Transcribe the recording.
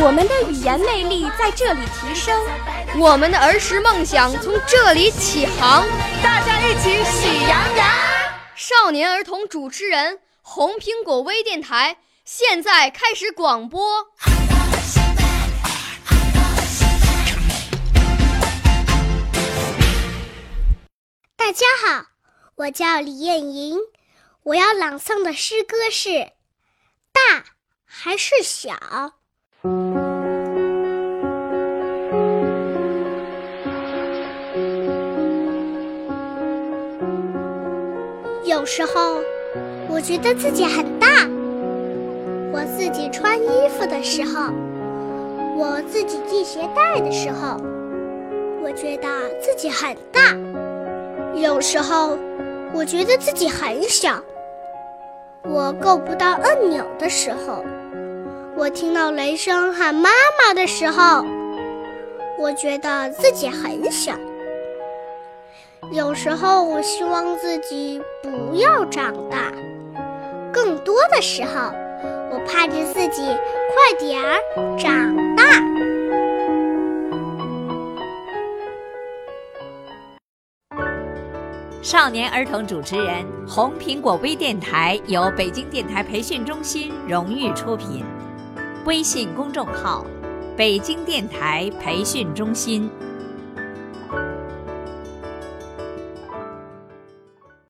我们的语言魅力在这里提升，我们的儿时梦想从这里起航。大家一起喜羊羊。少年儿童主持人，红苹果微电台。现在开始广播。大家好，我叫李艳莹，我要朗诵的诗歌是《大还是小》。有时候，我觉得自己很大。我自己穿衣服的时候，我自己系鞋带的时候，我觉得自己很大。有时候，我觉得自己很小。我够不到按钮的时候，我听到雷声喊妈妈的时候，我觉得自己很小。有时候，我希望自己不要长大。更多的时候。我盼着自己快点儿长大。少年儿童主持人，红苹果微电台由北京电台培训中心荣誉出品，微信公众号：北京电台培训中心。